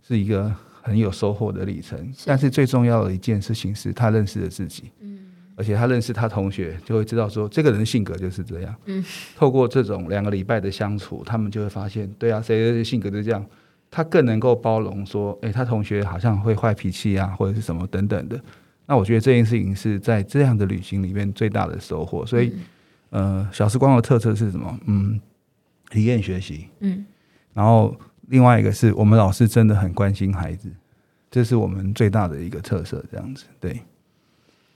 是一个很有收获的历程。但是最重要的一件事情是他认识了自己，嗯，而且他认识他同学，就会知道说这个人性格就是这样。嗯，透过这种两个礼拜的相处，他们就会发现，对啊，谁的性格就是这样。他更能够包容说，诶，他同学好像会坏脾气啊，或者是什么等等的。那我觉得这件事情是在这样的旅行里面最大的收获。所以，呃，小时光的特色是什么？嗯，体验学习。嗯，然后另外一个是我们老师真的很关心孩子，这是我们最大的一个特色。这样子，对。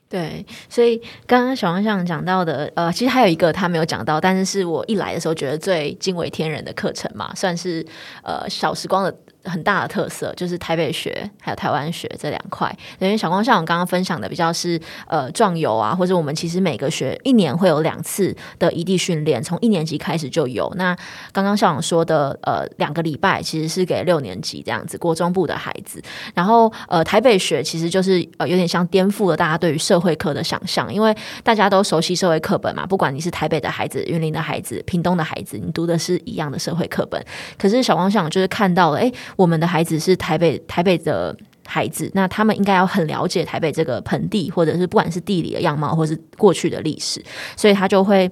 对，所以刚刚小方向讲到的，呃，其实还有一个他没有讲到，但是是我一来的时候觉得最惊为天人的课程嘛，算是呃小时光的很大的特色，就是台北学还有台湾学这两块。因为小光像我刚刚分享的比较是呃壮游啊，或者我们其实每个学一年会有两次的异地训练，从一年级开始就有。那刚刚校长说的呃两个礼拜其实是给六年级这样子国中部的孩子，然后呃台北学其实就是呃有点像颠覆了大家对于社会课的想象，因为大家都熟悉社会课本嘛，不管你是台北的孩子、云林的孩子、屏东的孩子，你读的是一样的社会课本。可是小光校长就是看到了，诶，我们的孩子是台北台北的。孩子，那他们应该要很了解台北这个盆地，或者是不管是地理的样貌，或是过去的历史，所以他就会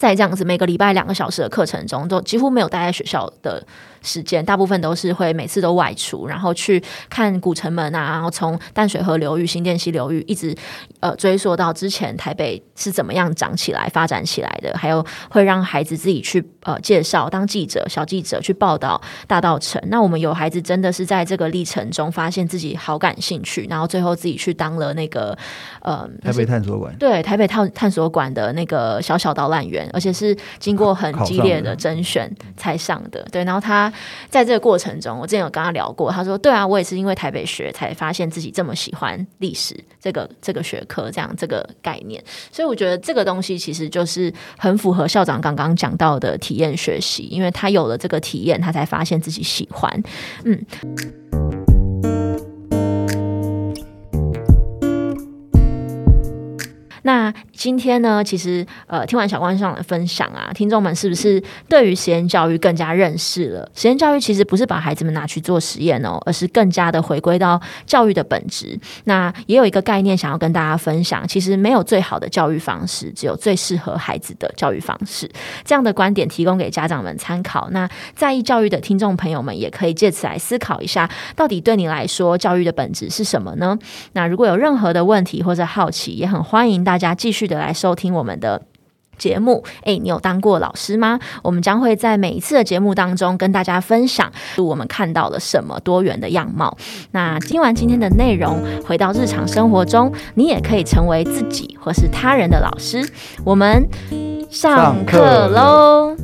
在这样子每个礼拜两个小时的课程中，都几乎没有待在学校的时间，大部分都是会每次都外出，然后去看古城门啊，然后从淡水河流域、新店溪流域一直呃追溯到之前台北是怎么样长起来、发展起来的，还有会让孩子自己去呃介绍，当记者、小记者去报道大道城。那我们有孩子真的是在这个历程中发现自己好感兴趣，然后最后自己去当了那个呃台北探索馆，对台北探探索馆的那个小小导览员，而且是经过很激烈的甄选才上的。对，然后他在这个过程中，我之前有跟他聊过，他说：“对啊，我也是因为台北学才发现自己这么喜欢历史这个这个学科，这样这个概念。所以我觉得这个东西其实就是很符合校长刚刚讲到的体验学习，因为他有了这个体验，他才发现自己喜欢。嗯。那今天呢，其实呃，听完小关上的分享啊，听众们是不是对于实验教育更加认识了？实验教育其实不是把孩子们拿去做实验哦，而是更加的回归到教育的本质。那也有一个概念想要跟大家分享，其实没有最好的教育方式，只有最适合孩子的教育方式。这样的观点提供给家长们参考。那在意教育的听众朋友们，也可以借此来思考一下，到底对你来说，教育的本质是什么呢？那如果有任何的问题或者好奇，也很欢迎大家继续的来收听我们的。节目。诶，你有当过老师吗？我们将会在每一次的节目当中跟大家分享我们看到了什么多元的样貌。那听完今天的内容，回到日常生活中，你也可以成为自己或是他人的老师。我们上课喽！